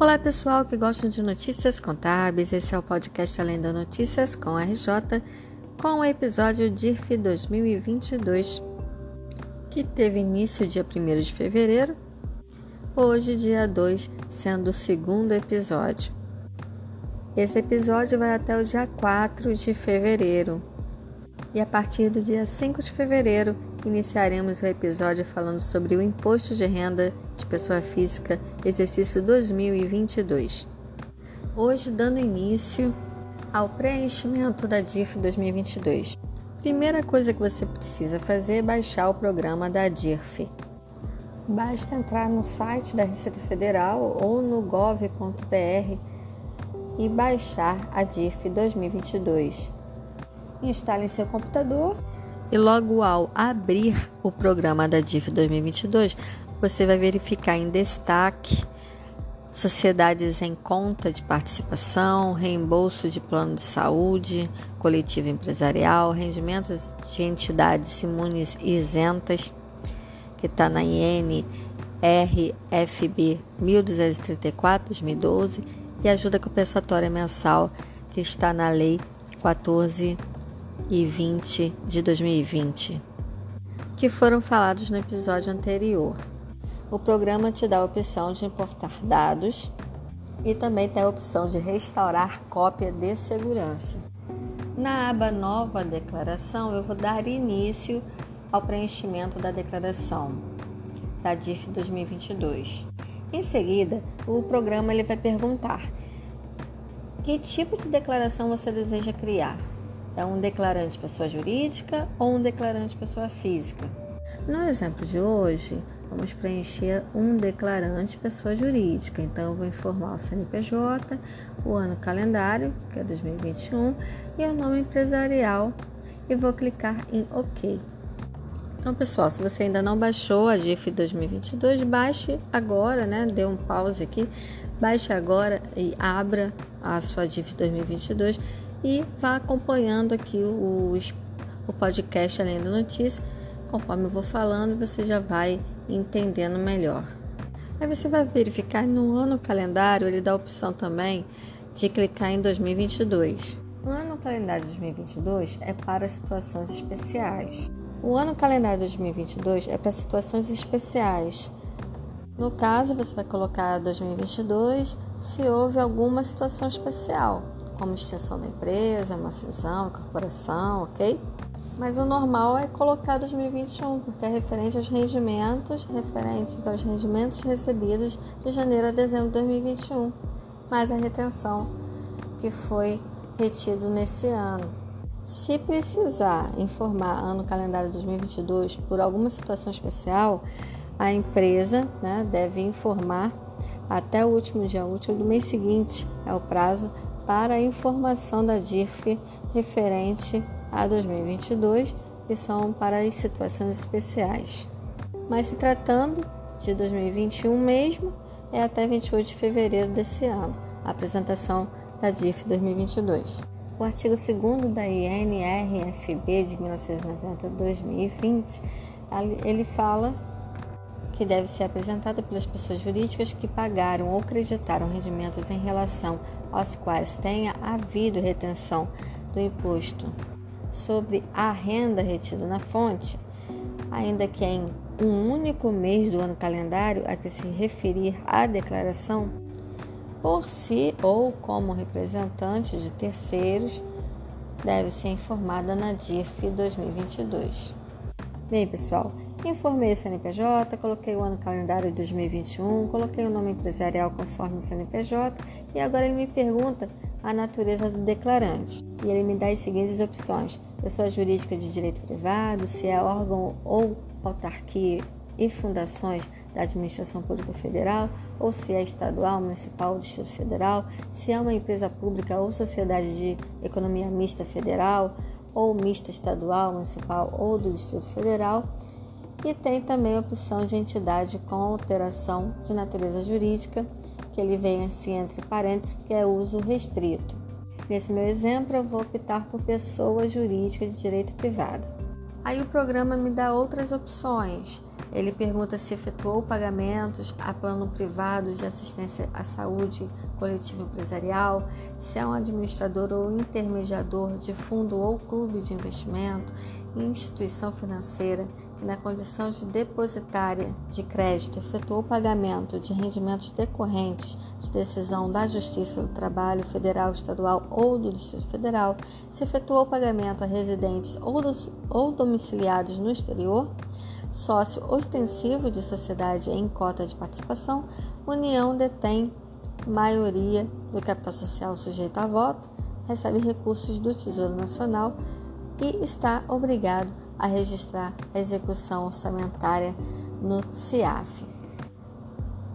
Olá pessoal que gostam de notícias contábeis, esse é o podcast Além da Notícias com RJ, com o episódio DIRF 2022, que teve início dia 1 de fevereiro, hoje dia 2, sendo o segundo episódio. Esse episódio vai até o dia 4 de fevereiro, e a partir do dia 5 de fevereiro iniciaremos o episódio falando sobre o imposto de renda de pessoa física exercício 2022. Hoje dando início ao preenchimento da DIF 2022. Primeira coisa que você precisa fazer é baixar o programa da DIRF. Basta entrar no site da Receita Federal ou no gov.br e baixar a DIF 2022 instale em seu computador e logo ao abrir o programa da DIF 2022, você vai verificar em destaque sociedades em conta de participação, reembolso de plano de saúde, coletivo empresarial, rendimentos de entidades imunes isentas, que está na IN RFB 1234 2012 e ajuda compensatória mensal que está na lei 14 e 20 de 2020, que foram falados no episódio anterior. O programa te dá a opção de importar dados e também tem a opção de restaurar cópia de segurança. Na aba Nova Declaração, eu vou dar início ao preenchimento da declaração da DIF 2022. Em seguida, o programa ele vai perguntar que tipo de declaração você deseja criar é um declarante pessoa jurídica ou um declarante pessoa física? No exemplo de hoje, vamos preencher um declarante pessoa jurídica. Então, eu vou informar o CNPJ, o ano calendário, que é 2021, e o nome empresarial e vou clicar em OK. Então, pessoal, se você ainda não baixou a GIF 2022, baixe agora, né? Dê um pause aqui, baixe agora e abra a sua GIF 2022 e vá acompanhando aqui o, o podcast Além da Notícia. Conforme eu vou falando, você já vai entendendo melhor. Aí você vai verificar no ano calendário, ele dá a opção também de clicar em 2022. O ano calendário 2022 é para situações especiais. O ano calendário 2022 é para situações especiais. No caso, você vai colocar 2022 se houve alguma situação especial como extinção da empresa, uma cisão, incorporação, ok? Mas o normal é colocar 2021, porque é referente aos rendimentos, referentes aos rendimentos recebidos de janeiro a dezembro de 2021, mais a retenção que foi retido nesse ano. Se precisar informar ano calendário 2022 por alguma situação especial, a empresa né, deve informar até o último dia útil do mês seguinte, é o prazo para a informação da DIRF referente a 2022, que são para as situações especiais. Mas se tratando de 2021 mesmo, é até 28 de fevereiro desse ano, a apresentação da DIF 2022. O artigo 2 da INRFB de 1990-2020, ele fala que deve ser apresentado pelas pessoas jurídicas que pagaram ou creditaram rendimentos em relação aos quais tenha havido retenção do imposto sobre a renda retido na fonte, ainda que em um único mês do ano calendário a que se referir a declaração, por si ou como representante de terceiros, deve ser informada na DIRF 2022. Bem, pessoal, Informei o CNPJ, coloquei o ano calendário de 2021, coloquei o nome empresarial conforme o CNPJ e agora ele me pergunta a natureza do declarante. E ele me dá as seguintes opções: pessoa jurídica de direito privado, se é órgão ou autarquia e fundações da administração pública federal, ou se é estadual, municipal distrito federal, se é uma empresa pública ou sociedade de economia mista federal, ou mista estadual, municipal ou do distrito federal e tem também a opção de entidade com alteração de natureza jurídica, que ele vem assim entre parênteses, que é uso restrito. Nesse meu exemplo, eu vou optar por pessoa jurídica de direito privado. Aí o programa me dá outras opções. Ele pergunta se efetuou pagamentos a plano privado de assistência à saúde coletivo empresarial, se é um administrador ou intermediador de fundo ou clube de investimento, instituição financeira na condição de depositária de crédito, efetuou pagamento de rendimentos decorrentes de decisão da Justiça do Trabalho Federal, Estadual ou do Distrito Federal, se efetuou pagamento a residentes ou, dos, ou domiciliados no exterior, sócio ostensivo de sociedade em cota de participação, União detém maioria do capital social sujeito a voto, recebe recursos do Tesouro Nacional e está obrigado a registrar a execução orçamentária no CIAF.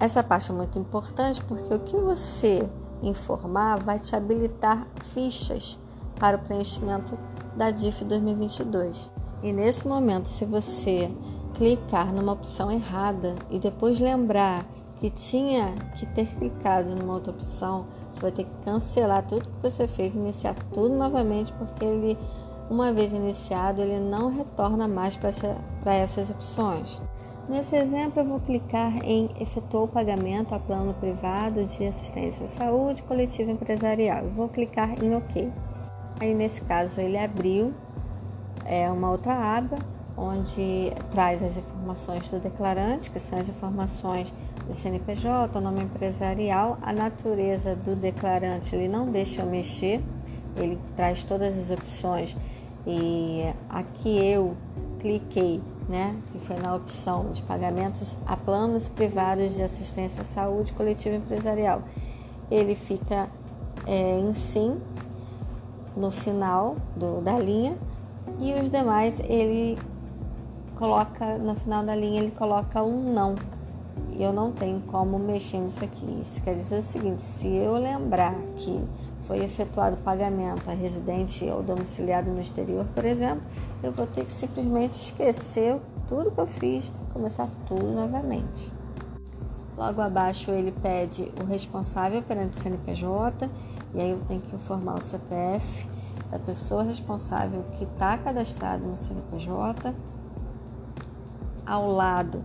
Essa parte é muito importante porque o que você informar vai te habilitar fichas para o preenchimento da DIF 2022. E nesse momento, se você clicar numa opção errada e depois lembrar que tinha que ter clicado numa outra opção, você vai ter que cancelar tudo que você fez, iniciar tudo novamente, porque ele, uma vez iniciado, ele não retorna mais para essa, essas opções. Nesse exemplo, eu vou clicar em efetuou o pagamento a plano privado de assistência à saúde coletivo empresarial. Vou clicar em OK. Aí, nesse caso, ele abriu é, uma outra aba onde traz as informações do declarante, que são as informações do CNPJ, o nome empresarial, a natureza do declarante ele não deixa eu mexer, ele traz todas as opções e aqui eu cliquei, né, que foi na opção de pagamentos a planos privados de assistência à saúde coletiva empresarial. Ele fica é, em sim no final do, da linha e os demais ele coloca no final da linha ele coloca um não eu não tenho como mexer nisso aqui. Isso quer dizer o seguinte: se eu lembrar que foi efetuado pagamento a residente ou domiciliado no exterior, por exemplo, eu vou ter que simplesmente esquecer tudo que eu fiz, começar tudo novamente. Logo abaixo ele pede o responsável perante o CNPJ e aí eu tenho que informar o CPF da pessoa responsável que está cadastrado no CNPJ. Ao lado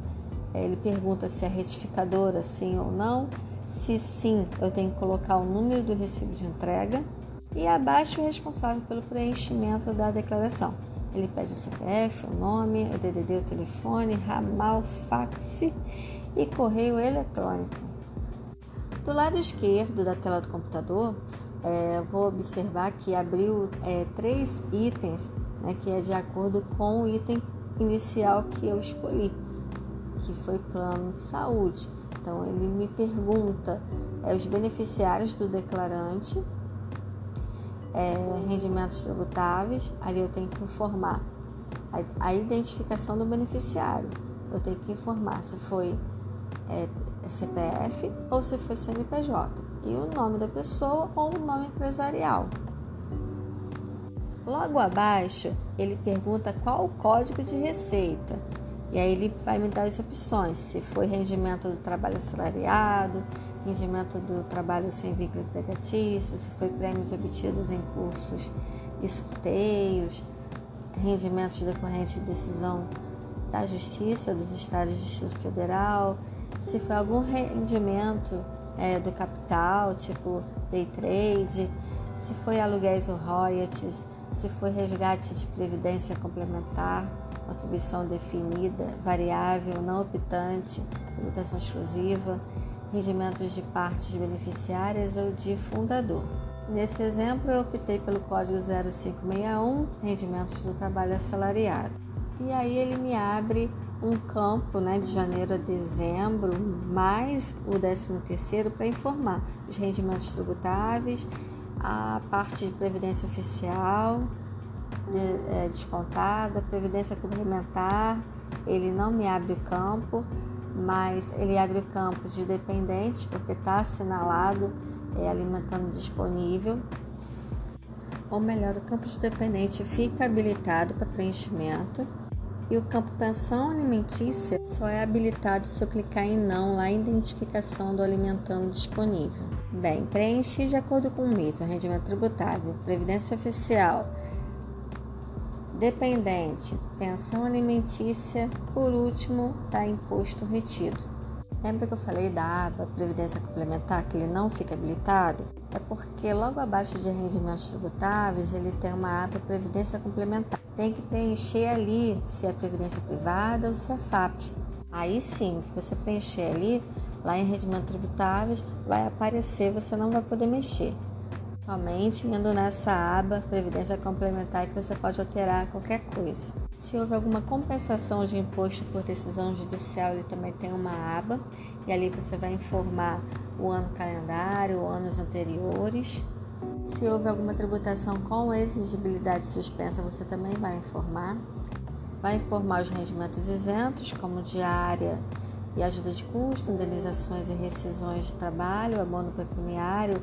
ele pergunta se é retificadora, sim ou não. Se sim, eu tenho que colocar o número do recibo de entrega. E abaixo o responsável pelo preenchimento da declaração. Ele pede o CPF, o nome, o DDD, o telefone, ramal, fax e correio eletrônico. Do lado esquerdo da tela do computador, é, vou observar que abriu é, três itens, né, que é de acordo com o item inicial que eu escolhi que foi plano de saúde. Então ele me pergunta é, os beneficiários do declarante, é, rendimentos tributáveis, ali eu tenho que informar a, a, identificação do beneficiário. Eu tenho que informar se foi é, CPF ou se foi CNPJ e o nome da pessoa ou o nome empresarial. Logo abaixo, ele pergunta qual o código de receita. E aí ele vai me dar as opções, se foi rendimento do trabalho assalariado, rendimento do trabalho sem vínculo empregatício, se foi prêmios obtidos em cursos e sorteios, rendimentos decorrentes de decisão da Justiça dos Estados do Distrito Federal, se foi algum rendimento é, do capital, tipo day trade, se foi aluguéis ou royalties, se foi resgate de previdência complementar contribuição definida, variável, não optante, tributação exclusiva, rendimentos de partes beneficiárias ou de fundador. Nesse exemplo, eu optei pelo código 0561, rendimentos do trabalho assalariado. E aí ele me abre um campo né, de janeiro a dezembro, mais o 13º para informar os rendimentos tributáveis, a parte de previdência oficial, de, é, descontada, previdência complementar, ele não me abre campo, mas ele abre campo de dependentes, porque está assinalado é, alimentando disponível. Ou melhor, o campo de dependente fica habilitado para preenchimento. E o campo pensão alimentícia só é habilitado se eu clicar em não lá em identificação do alimentando disponível. Bem, preenche de acordo com o mês, o rendimento tributável, previdência oficial, Dependente, pensão alimentícia, por último, está imposto retido. Lembra que eu falei da aba Previdência Complementar que ele não fica habilitado? É porque logo abaixo de rendimentos tributáveis ele tem uma aba Previdência Complementar. Tem que preencher ali se é Previdência Privada ou se é FAP. Aí sim, que você preencher ali, lá em rendimentos tributáveis, vai aparecer, você não vai poder mexer. Somente indo nessa aba Previdência Complementar que você pode alterar qualquer coisa. Se houve alguma compensação de imposto por decisão judicial, ele também tem uma aba e ali você vai informar o ano calendário, anos anteriores. Se houve alguma tributação com exigibilidade suspensa, você também vai informar. Vai informar os rendimentos isentos, como diária e ajuda de custo, indenizações e rescisões de trabalho, abono pecuniário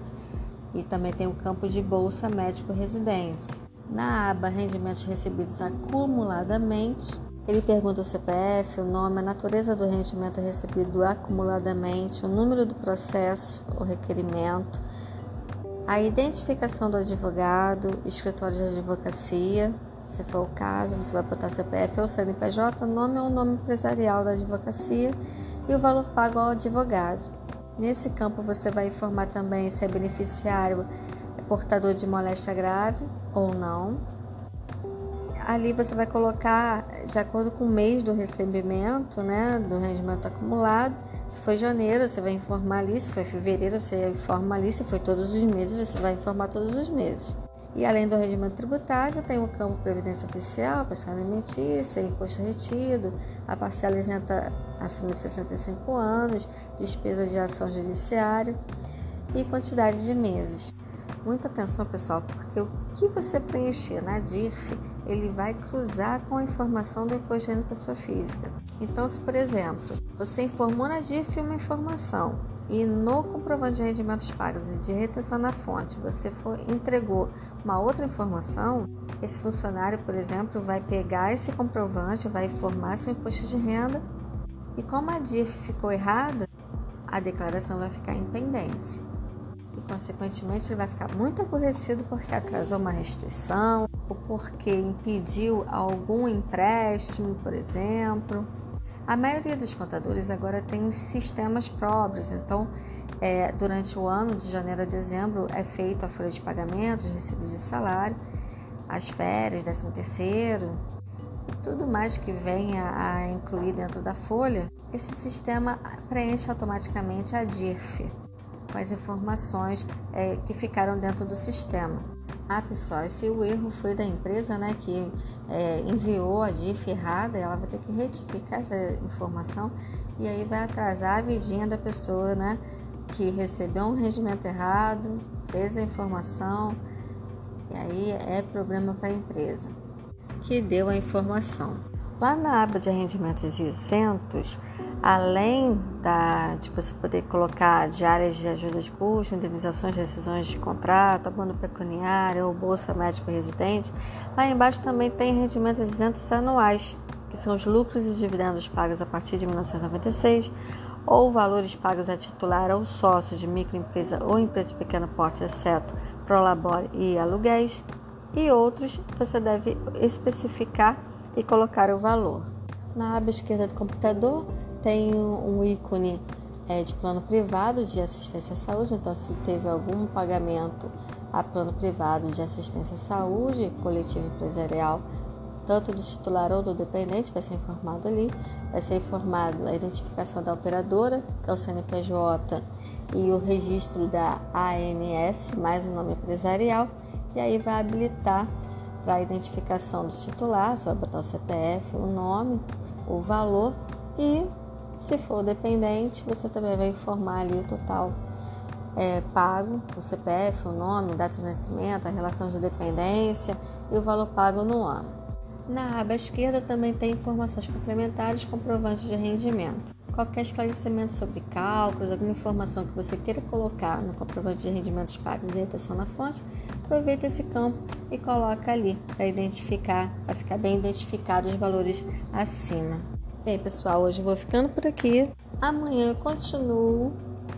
e também tem o campo de bolsa médico residência. Na aba rendimentos recebidos acumuladamente, ele pergunta o CPF, o nome, a natureza do rendimento recebido acumuladamente, o número do processo, o requerimento, a identificação do advogado, escritório de advocacia, se for o caso, você vai botar CPF ou CNPJ, nome ou nome empresarial da advocacia e o valor pago ao advogado. Nesse campo você vai informar também se é beneficiário é portador de moléstia grave ou não. Ali você vai colocar de acordo com o mês do recebimento, né, do rendimento acumulado. Se foi janeiro, você vai informar ali. Se foi fevereiro, você informa ali. Se foi todos os meses, você vai informar todos os meses. E além do rendimento tributável, tem o campo Previdência Oficial, pensão alimentícia, imposto retido, a parcela isenta acima de 65 anos, despesa de ação judiciária e quantidade de meses. Muita atenção, pessoal, porque o que você preencher na DIRF, ele vai cruzar com a informação do imposto de renda pessoa física. Então, se por exemplo, você informou na DIRF uma informação e no comprovante de rendimentos pagos e de retenção na fonte você for, entregou uma outra informação, esse funcionário, por exemplo, vai pegar esse comprovante, vai informar seu imposto de renda e como a DIF ficou errada, a declaração vai ficar em pendência. E, consequentemente, ele vai ficar muito aborrecido porque atrasou uma restituição ou porque impediu algum empréstimo, por exemplo. A maioria dos contadores agora tem sistemas próprios, então é, durante o ano de janeiro a dezembro é feito a folha de pagamento, os recibos de salário, as férias, 13 terceiro, tudo mais que venha a incluir dentro da folha, esse sistema preenche automaticamente a DIRF com as informações é, que ficaram dentro do sistema. Ah, pessoal, se o erro foi da empresa, né, que é, enviou a DIF errada, ela vai ter que retificar essa informação e aí vai atrasar a vidinha da pessoa, né, que recebeu um rendimento errado, fez a informação e aí é problema para a empresa que deu a informação. Lá na aba de rendimentos isentos, além da, de você poder colocar diárias de ajuda de custo, indenizações de rescisões de contrato, abono pecuniário ou bolsa médico residente, lá embaixo também tem rendimentos isentos anuais, que são os lucros e dividendos pagos a partir de 1996 ou valores pagos a titular ou sócio de microempresa ou empresa de pequeno porte, exceto prolabore e aluguéis, e outros você deve especificar e colocar o valor. Na aba esquerda do computador tem um ícone é, de plano privado de assistência à saúde, então se teve algum pagamento a plano privado de assistência à saúde, coletivo empresarial, tanto do titular ou do dependente, vai ser informado ali, vai ser informado a identificação da operadora, que é o CNPJ, e o registro da ANS, mais o nome empresarial, e aí vai habilitar para a identificação do titular, você vai botar o CPF, o nome, o valor e se for dependente, você também vai informar ali o total é, pago, o CPF, o nome, data de nascimento, a relação de dependência e o valor pago no ano. Na aba esquerda também tem informações complementares comprovantes de rendimento. Qualquer esclarecimento sobre cálculos, alguma informação que você queira colocar no comprovante de rendimentos pagos de retenção na fonte, aproveita esse campo e coloca ali para identificar, para ficar bem identificado os valores acima. Bem, pessoal, hoje eu vou ficando por aqui. Amanhã eu continuo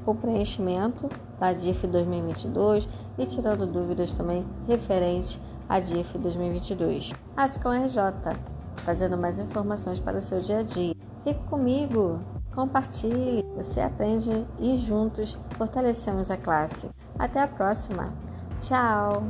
com preenchimento da DIF 2022 e tirando dúvidas também referente a DIF 2022. Ascom RJ, trazendo mais informações para o seu dia a dia. Fique comigo, compartilhe, você aprende e juntos fortalecemos a classe. Até a próxima. Tchau!